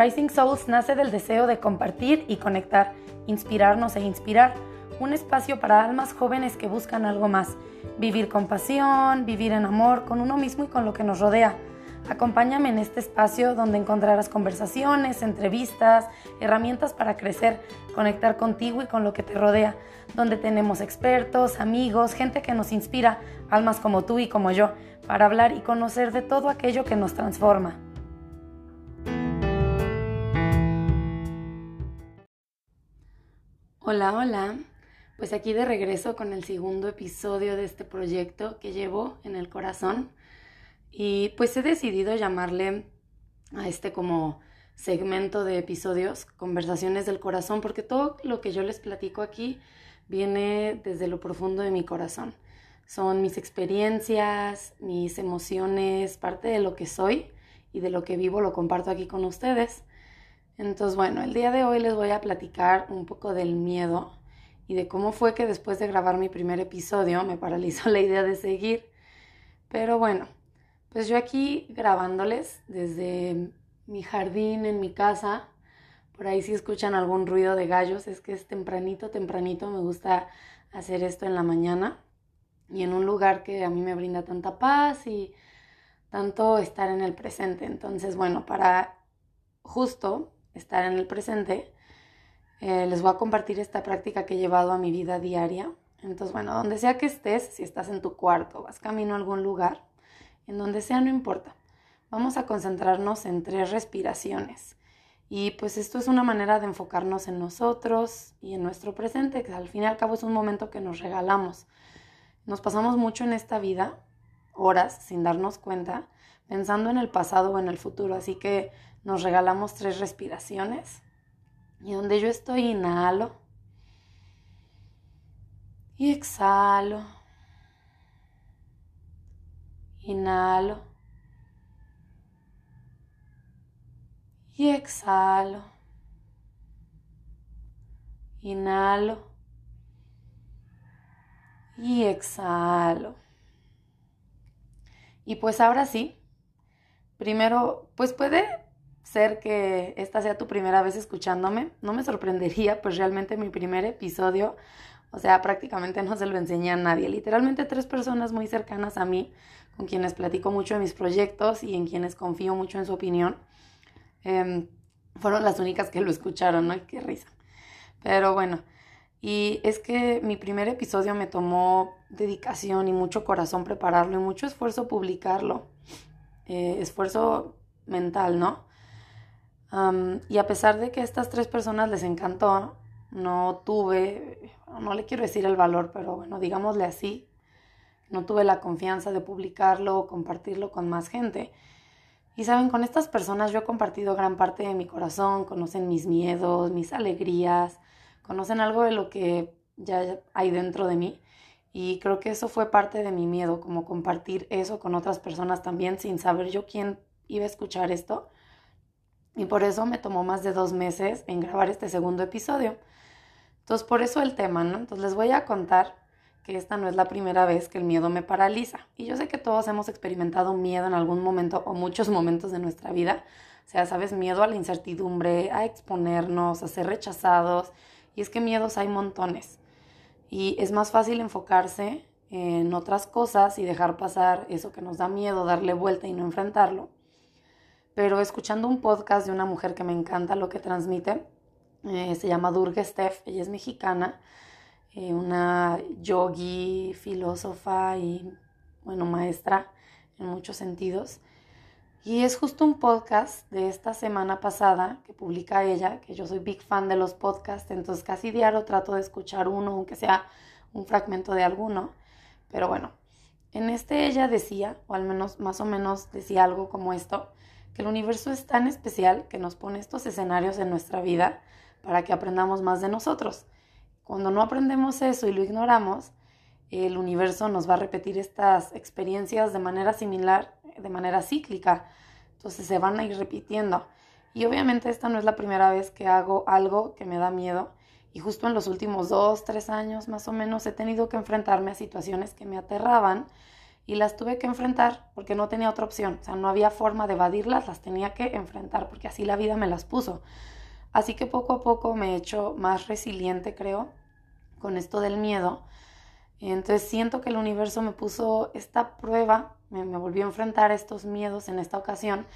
Rising Souls nace del deseo de compartir y conectar, inspirarnos e inspirar, un espacio para almas jóvenes que buscan algo más, vivir con pasión, vivir en amor con uno mismo y con lo que nos rodea. Acompáñame en este espacio donde encontrarás conversaciones, entrevistas, herramientas para crecer, conectar contigo y con lo que te rodea, donde tenemos expertos, amigos, gente que nos inspira, almas como tú y como yo, para hablar y conocer de todo aquello que nos transforma. Hola, hola. Pues aquí de regreso con el segundo episodio de este proyecto que llevo en el corazón. Y pues he decidido llamarle a este como segmento de episodios Conversaciones del Corazón, porque todo lo que yo les platico aquí viene desde lo profundo de mi corazón. Son mis experiencias, mis emociones, parte de lo que soy y de lo que vivo lo comparto aquí con ustedes. Entonces, bueno, el día de hoy les voy a platicar un poco del miedo y de cómo fue que después de grabar mi primer episodio me paralizó la idea de seguir. Pero bueno, pues yo aquí grabándoles desde mi jardín, en mi casa, por ahí si escuchan algún ruido de gallos, es que es tempranito, tempranito, me gusta hacer esto en la mañana y en un lugar que a mí me brinda tanta paz y tanto estar en el presente. Entonces, bueno, para justo estar en el presente, eh, les voy a compartir esta práctica que he llevado a mi vida diaria. Entonces, bueno, donde sea que estés, si estás en tu cuarto, vas camino a algún lugar, en donde sea, no importa. Vamos a concentrarnos en tres respiraciones. Y pues esto es una manera de enfocarnos en nosotros y en nuestro presente, que al fin y al cabo es un momento que nos regalamos. Nos pasamos mucho en esta vida, horas, sin darnos cuenta, pensando en el pasado o en el futuro. Así que nos regalamos tres respiraciones. Y donde yo estoy, inhalo. Y exhalo. Inhalo. Y exhalo. Inhalo. Y exhalo. Y pues ahora sí, primero, pues puede ser que esta sea tu primera vez escuchándome. No me sorprendería, pues realmente mi primer episodio, o sea, prácticamente no se lo enseñé a nadie. Literalmente tres personas muy cercanas a mí, con quienes platico mucho de mis proyectos y en quienes confío mucho en su opinión, em, fueron las únicas que lo escucharon, ¿no? Qué risa. Pero bueno, y es que mi primer episodio me tomó dedicación y mucho corazón prepararlo y mucho esfuerzo publicarlo. Eh, esfuerzo mental, ¿no? Y a pesar de que a estas tres personas les encantó, no tuve, no le quiero decir el valor, pero bueno, digámosle así, no tuve la confianza de publicarlo o compartirlo con más gente. Y saben, con estas personas yo he compartido gran parte de mi corazón, conocen mis miedos, mis alegrías, conocen algo de lo que ya hay dentro de mí. Y creo que eso fue parte de mi miedo, como compartir eso con otras personas también sin saber yo quién iba a escuchar esto. Y por eso me tomó más de dos meses en grabar este segundo episodio. Entonces, por eso el tema, ¿no? Entonces, les voy a contar que esta no es la primera vez que el miedo me paraliza. Y yo sé que todos hemos experimentado miedo en algún momento o muchos momentos de nuestra vida. O sea, sabes, miedo a la incertidumbre, a exponernos, a ser rechazados. Y es que miedos hay montones. Y es más fácil enfocarse en otras cosas y dejar pasar eso que nos da miedo, darle vuelta y no enfrentarlo pero escuchando un podcast de una mujer que me encanta lo que transmite, eh, se llama Durga Steph, ella es mexicana, eh, una yogi, filósofa y, bueno, maestra en muchos sentidos. Y es justo un podcast de esta semana pasada que publica ella, que yo soy big fan de los podcasts, entonces casi diario trato de escuchar uno, aunque sea un fragmento de alguno. Pero bueno, en este ella decía, o al menos más o menos decía algo como esto, que el universo es tan especial que nos pone estos escenarios en nuestra vida para que aprendamos más de nosotros. Cuando no aprendemos eso y lo ignoramos, el universo nos va a repetir estas experiencias de manera similar, de manera cíclica. Entonces se van a ir repitiendo. Y obviamente esta no es la primera vez que hago algo que me da miedo. Y justo en los últimos dos, tres años más o menos he tenido que enfrentarme a situaciones que me aterraban y las tuve que enfrentar porque no tenía otra opción, o sea, no había forma de evadirlas, las tenía que enfrentar porque así la vida me las puso. Así que poco a poco me he hecho más resiliente, creo, con esto del miedo. Entonces siento que el universo me puso esta prueba, me, volvió a enfrentar estos miedos en esta ocasión,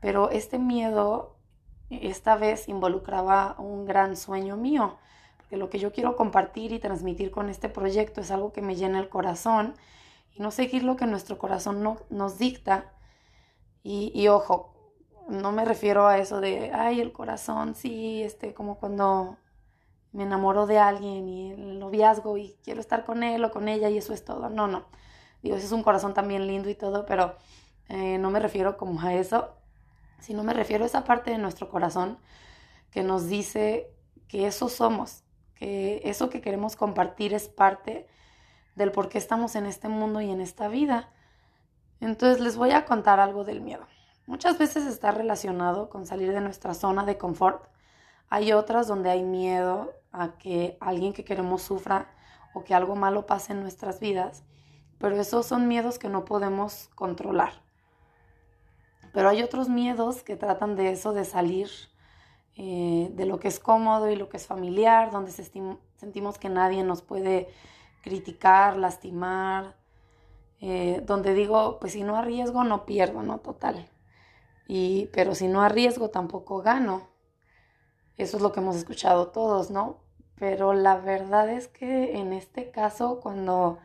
pero este miedo esta vez involucraba un gran sueño mío, porque lo que yo quiero compartir y transmitir con este proyecto es algo que me llena el corazón y no seguir lo que nuestro corazón no, nos dicta. Y, y, ojo, no me refiero a eso de, ay, el corazón, sí, este, como cuando me enamoro de alguien y el noviazgo y quiero estar con él o con ella y eso es todo. No, no. Digo, ese es un corazón también lindo y todo, pero eh, no me refiero como a eso, sino me refiero a esa parte de nuestro corazón que nos dice que eso somos, que eso que queremos compartir es parte del por qué estamos en este mundo y en esta vida. Entonces les voy a contar algo del miedo. Muchas veces está relacionado con salir de nuestra zona de confort. Hay otras donde hay miedo a que alguien que queremos sufra o que algo malo pase en nuestras vidas, pero esos son miedos que no podemos controlar. Pero hay otros miedos que tratan de eso, de salir eh, de lo que es cómodo y lo que es familiar, donde sentimos que nadie nos puede criticar, lastimar, eh, donde digo, pues si no arriesgo no pierdo, ¿no? Total. Y, pero si no arriesgo tampoco gano. Eso es lo que hemos escuchado todos, ¿no? Pero la verdad es que en este caso, cuando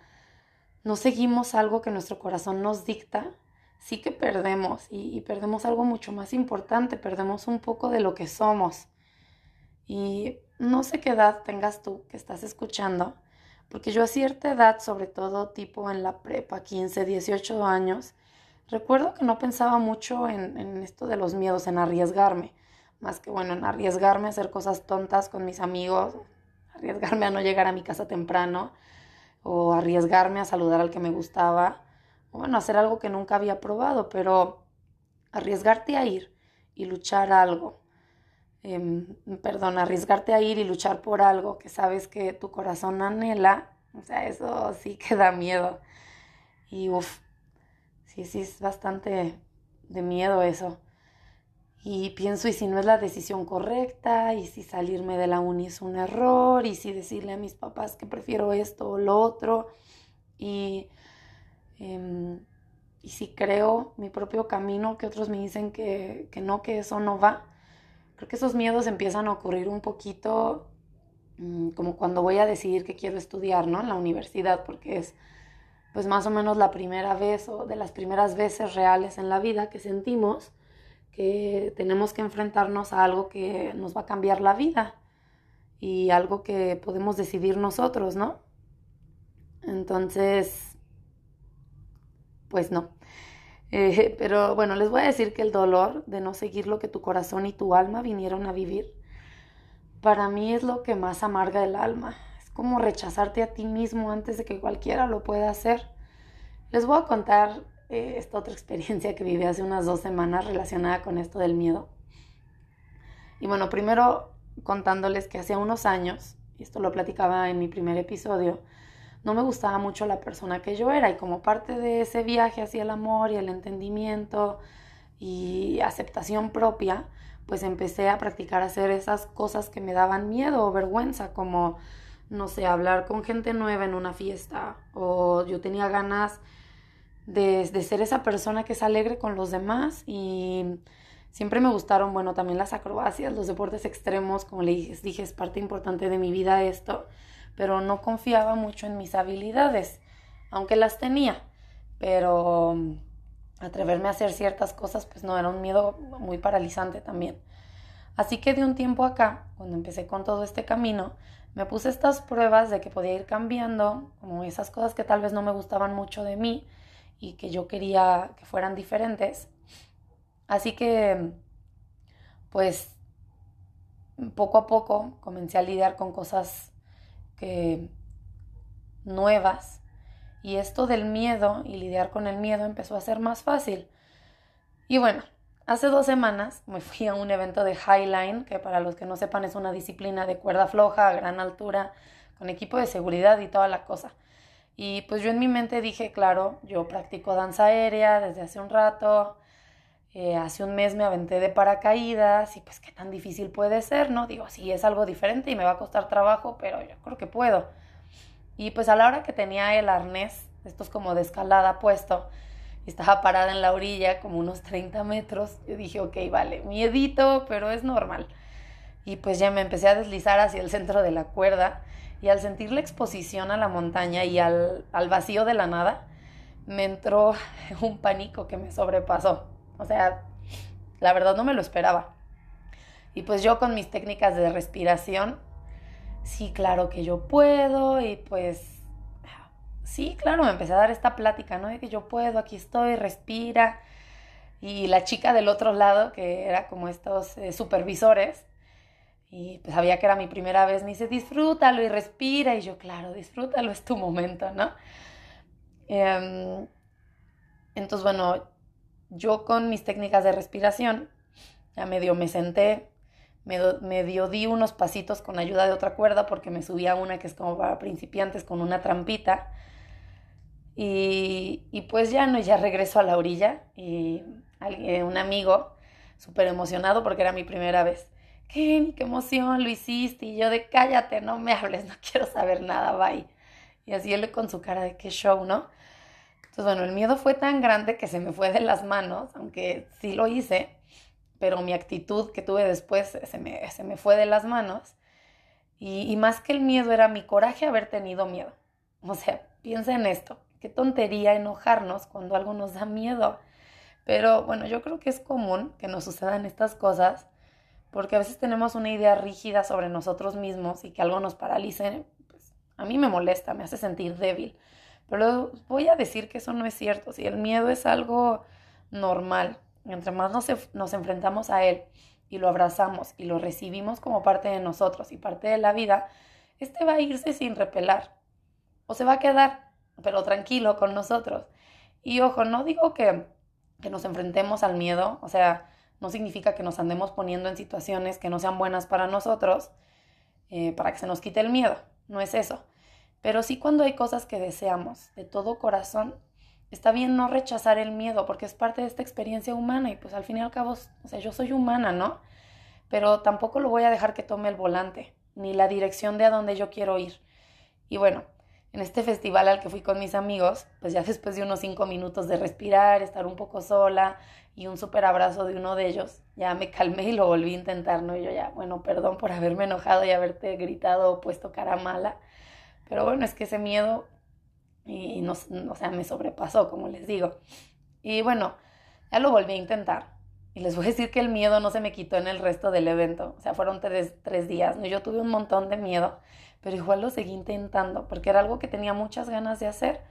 no seguimos algo que nuestro corazón nos dicta, sí que perdemos y, y perdemos algo mucho más importante, perdemos un poco de lo que somos. Y no sé qué edad tengas tú que estás escuchando, porque yo a cierta edad, sobre todo tipo en la prepa, 15, 18 años, recuerdo que no pensaba mucho en, esto de los miedos, en arriesgarme, más que bueno, en arriesgarme a hacer cosas tontas con mis amigos, arriesgarme a no llegar a mi casa temprano, o arriesgarme a saludar al que me gustaba, o bueno, hacer algo que nunca había probado, pero arriesgarte a ir y luchar algo Em, perdón, arriesgarte a ir y luchar por algo que sabes que tu corazón anhela, o sea, eso sí que da miedo. Y uff, sí, sí, es bastante de miedo eso. Y pienso, ¿y si no es la decisión correcta? ¿Y si salirme de la uni es un error? ¿Y si decirle a mis papás que prefiero esto o lo otro? Y, em, y si creo mi propio camino, que otros me dicen que, que no, que eso no va Creo que esos miedos empiezan a ocurrir un poquito mm, como cuando voy a decidir que quiero estudiar, ¿no? En la universidad, porque es pues más o menos la primera vez o de las primeras veces reales en la vida que sentimos que tenemos que enfrentarnos a algo que nos va a cambiar la vida y algo que podemos decidir nosotros, ¿no? Entonces, pues no. Eh, pero bueno, les voy a decir que el dolor de no seguir lo que tu corazón y tu alma vinieron a vivir, para mí es lo que más amarga el alma. Es como rechazarte a ti mismo antes de que cualquiera lo pueda hacer. Les voy a contar eh, esta otra experiencia que viví hace unas dos semanas relacionada con esto del miedo. Y bueno, primero contándoles que hace unos años, y esto lo platicaba en mi primer episodio, no me gustaba mucho la persona que yo era y como parte de ese viaje hacia el amor y el entendimiento y aceptación propia, pues empecé a practicar hacer esas cosas que me daban miedo o vergüenza, como, no sé, hablar con gente nueva en una fiesta o yo tenía ganas de, de ser esa persona que es alegre con los demás y siempre me gustaron, bueno, también las acrobacias, los deportes extremos, como les dije, es parte importante de mi vida esto pero no confiaba mucho en mis habilidades, aunque las tenía, pero mm, atreverme a hacer ciertas cosas, pues no, era un miedo muy paralizante también. Así que de un tiempo acá, cuando empecé con todo este camino, me puse estas pruebas de que podía ir cambiando, como esas cosas que tal vez no me gustaban mucho de mí y que yo quería que fueran diferentes. Así que, pues, poco a poco comencé a lidiar con cosas que nuevas y esto del miedo y lidiar con el miedo empezó a ser más fácil. Y bueno, hace dos semanas me fui a un evento de Highline, que para los que no sepan es una disciplina de cuerda floja a gran altura, con equipo de seguridad y toda la cosa. Y pues yo en mi mente dije, claro, yo practico danza aérea desde hace un rato, eh, hace un mes me aventé de paracaídas y pues qué tan difícil puede ser, ¿no? Digo, sí, es algo diferente y me va a costar trabajo, pero yo creo que puedo. Y pues a la hora que tenía el arnés, esto es como de escalada puesto, y estaba parada en la orilla como unos 30 metros, yo dije, ok, vale, miedito, pero es normal. Y pues ya me empecé a deslizar hacia el centro de la cuerda y al sentir la exposición a la montaña y al, al vacío de la nada, me entró un pánico que me sobrepasó. O sea, la verdad no me lo esperaba. Y pues yo con mis técnicas de respiración, sí, claro que yo puedo y pues sí, claro, me empecé a dar esta plática, ¿no? De que yo puedo, aquí estoy, respira. Y la chica del otro lado, que era como estos eh, supervisores, y pues sabía que era mi primera vez, me dice, disfrútalo y respira. Y yo, claro, disfrútalo, es tu momento, ¿no? Em, entonces, bueno, yo con mis técnicas de respiración, ya medio me senté, medio, di unos pasitos con ayuda de otra cuerda porque me subía una que es como para principiantes con una trampita. Y, y pues ya no, ya regreso a la orilla y alguien, un amigo súper emocionado porque era mi primera vez. Qué emoción, lo hiciste. Y yo de cállate, no me hables, no quiero saber nada, bye. Y así él con su cara de qué show, ¿no? Entonces, bueno, el miedo fue tan grande que se me fue de las manos, aunque sí lo hice, pero mi actitud que tuve después se me, se me fue de las manos. Y, más que el miedo era mi coraje haber tenido miedo. O sea, piensa en esto. Qué tontería enojarnos cuando algo nos da miedo. Pero bueno, yo creo que es común que nos sucedan estas cosas porque a veces tenemos una idea rígida sobre nosotros mismos y que algo nos paralice. Pues, a mí me molesta, me hace sentir débil. Pero voy a decir que eso no es cierto. Si el miedo es algo normal, entre más nos, nos enfrentamos a él y lo abrazamos y lo recibimos como parte de nosotros y parte de la vida, este va a irse sin repelar o se va a quedar, pero tranquilo con nosotros. Y ojo, no digo que, que nos enfrentemos al miedo, o sea, no significa que nos andemos poniendo en situaciones que no sean buenas para nosotros eh, para que se nos quite el miedo, no es eso. Pero sí cuando hay cosas que deseamos de todo corazón, está bien no rechazar el miedo porque es parte de esta experiencia humana y pues al fin y al cabo, o yo soy humana, ¿no? Pero tampoco lo voy a dejar que tome el volante ni la dirección de a dónde yo quiero ir. Y bueno, en este festival al que fui con mis amigos, pues ya después de unos cinco minutos de respirar, estar un poco sola y un súper abrazo de uno de ellos, ya me calmé y lo volví a intentar, ¿no? Y yo ya, bueno, perdón por haberme enojado y haberte gritado o puesto cara mala, pero bueno, es que ese miedo, y no, o sea, me sobrepasó, como les digo. Y bueno, ya lo volví a intentar. Y les voy a decir que el miedo no se me quitó en el resto del evento. O sea, fueron tres, tres días. Yo tuve un montón de miedo, pero igual lo seguí intentando porque era algo que tenía muchas ganas de hacer.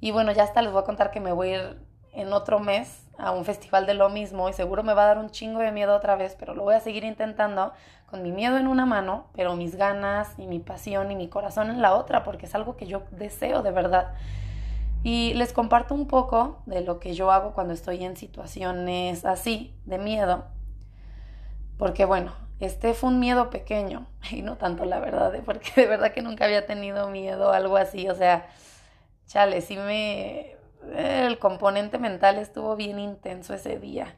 Y bueno, ya hasta les voy a contar que me voy a ir en otro mes a un festival de lo mismo y seguro me va a dar un chingo de miedo otra vez, pero lo voy a seguir intentando con mi miedo en una mano, pero mis ganas y mi pasión y mi corazón en la otra, porque es algo que yo deseo de verdad. Y les comparto un poco de lo que yo hago cuando estoy en situaciones así, de miedo, porque bueno, este fue un miedo pequeño, y no tanto la verdad, ¿eh? porque de verdad que nunca había tenido miedo, algo así, o sea, chale, sí me, el componente mental estuvo bien intenso ese día.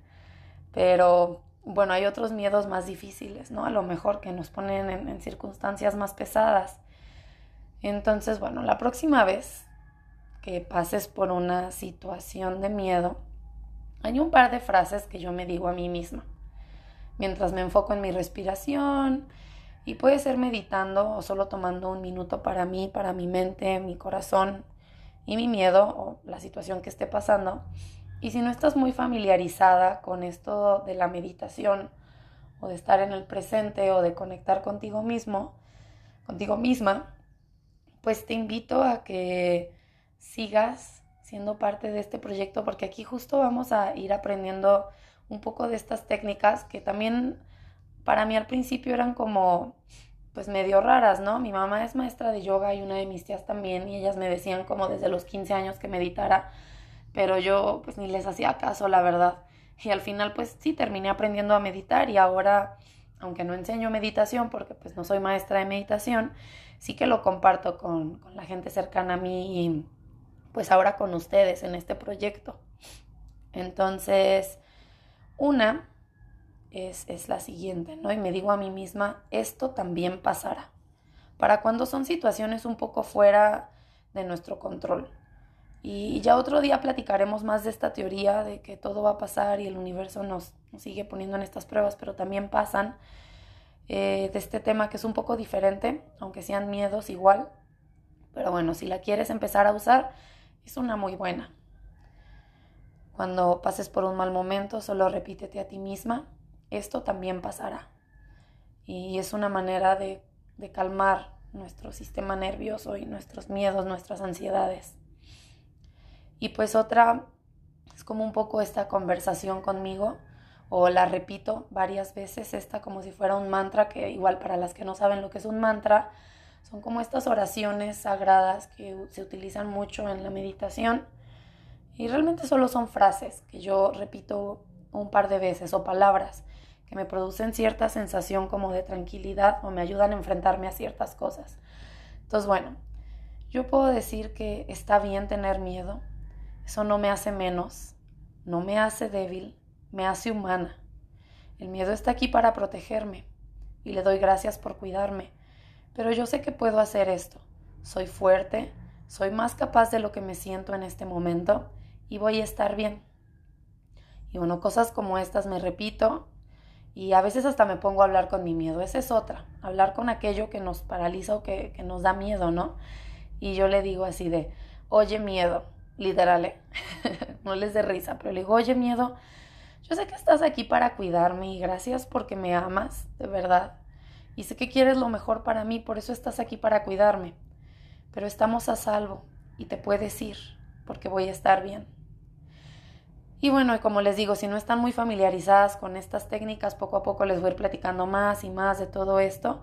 Pero bueno, hay otros miedos más difíciles, ¿no? A lo mejor que nos ponen en, circunstancias más pesadas. Entonces, bueno, la próxima vez que pases por una situación de miedo, hay un par de frases que yo me digo a mí misma. Mientras me enfoco en mi respiración, y puede ser meditando o solo tomando un minuto para mí, para mi mente, mi corazón, y mi miedo o la situación que esté pasando. Y si no estás muy familiarizada con esto de la meditación o de estar en el presente o de conectar contigo mismo, contigo misma, pues te invito a que sigas siendo parte de este proyecto porque aquí justo vamos a ir aprendiendo un poco de estas técnicas que también para mí al principio eran como pues medio raras, ¿no? Mi mamá es maestra de yoga y una de mis tías también y ellas me decían como desde los 15 años que meditara, pero yo pues ni les hacía caso, la verdad. Y al final pues sí terminé aprendiendo a meditar y ahora aunque no enseño meditación porque pues no soy maestra de meditación, sí que lo comparto con, la gente cercana a mí y pues ahora con ustedes en este proyecto. Entonces, una es, es, la siguiente, ¿no? Y me digo a mí misma, esto también pasará. Para cuando son situaciones un poco fuera de nuestro control. Y ya otro día platicaremos más de esta teoría de que todo va a pasar y el universo nos, sigue poniendo en estas pruebas, pero también pasan eh, de este tema que es un poco diferente, aunque sean miedos igual. Pero bueno, si la quieres empezar a usar, es una muy buena. Cuando pases por un mal momento, solo repítete a ti misma, esto también pasará. Y es una manera de, de calmar nuestro sistema nervioso y nuestros miedos, nuestras ansiedades. Y pues otra es como un poco esta conversación conmigo o la repito varias veces, esta como si fuera un mantra, que igual para las que no saben lo que es un mantra, son como estas oraciones sagradas que se utilizan mucho en la meditación y realmente solo son frases que yo repito un par de veces o palabras que me producen cierta sensación como de tranquilidad o me ayudan a enfrentarme a ciertas cosas. Entonces, bueno, yo puedo decir que está bien tener miedo, eso no me hace menos, no me hace débil, me hace humana. El miedo está aquí para protegerme y le doy gracias por cuidarme, pero yo sé que puedo hacer esto. Soy fuerte, soy más capaz de lo que me siento en este momento y voy a estar bien. Y bueno, cosas como estas me repito y a veces hasta me pongo a hablar con mi miedo. Esa es otra, hablar con aquello que nos paraliza o que, que nos da miedo, ¿no? Y yo le digo así de, oye miedo, literal, ¿eh? no les dé risa, pero le digo, oye miedo, yo sé que estás aquí para cuidarme y gracias porque me amas, de verdad. Y sé que quieres lo mejor para mí, por eso estás aquí para cuidarme. Pero estamos a salvo y te puedes ir porque voy a estar bien. Y bueno, como les digo, si no están muy familiarizadas con estas técnicas, poco a poco les voy a ir platicando más y más de todo esto,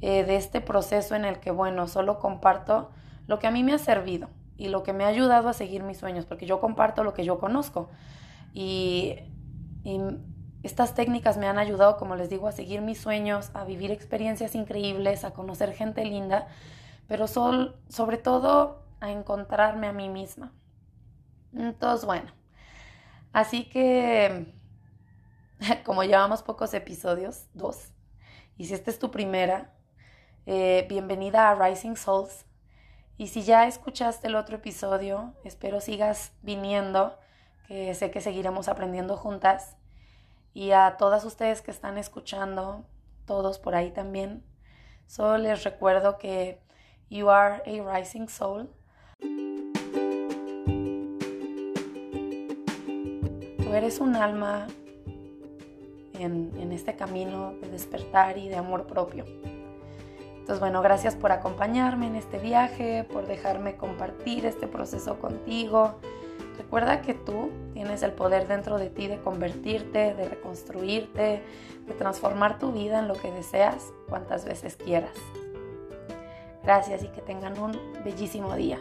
eh, de este proceso en el que, bueno, solo comparto lo que a mí me ha servido y lo que me ha ayudado a seguir mis sueños, porque yo comparto lo que yo conozco. Y, estas técnicas me han ayudado, como les digo, a seguir mis sueños, a vivir experiencias increíbles, a conocer gente linda, pero sobre todo a encontrarme a mí misma. Entonces, bueno, así que como llevamos pocos episodios, dos, y si esta es tu primera, eh, bienvenida a Rising Souls. Y si ya escuchaste el otro episodio, espero sigas viniendo, que sé que seguiremos aprendiendo juntas. Y a todas ustedes que están escuchando, todos por ahí también, solo les recuerdo que you are a rising soul. Eres un alma en, en este camino de despertar y de amor propio. Entonces, bueno, gracias por acompañarme en este viaje, por dejarme compartir este proceso contigo. Recuerda que tú tienes el poder dentro de ti de convertirte, de reconstruirte, de transformar tu vida en lo que deseas cuantas veces quieras. Gracias y que tengan un bellísimo día.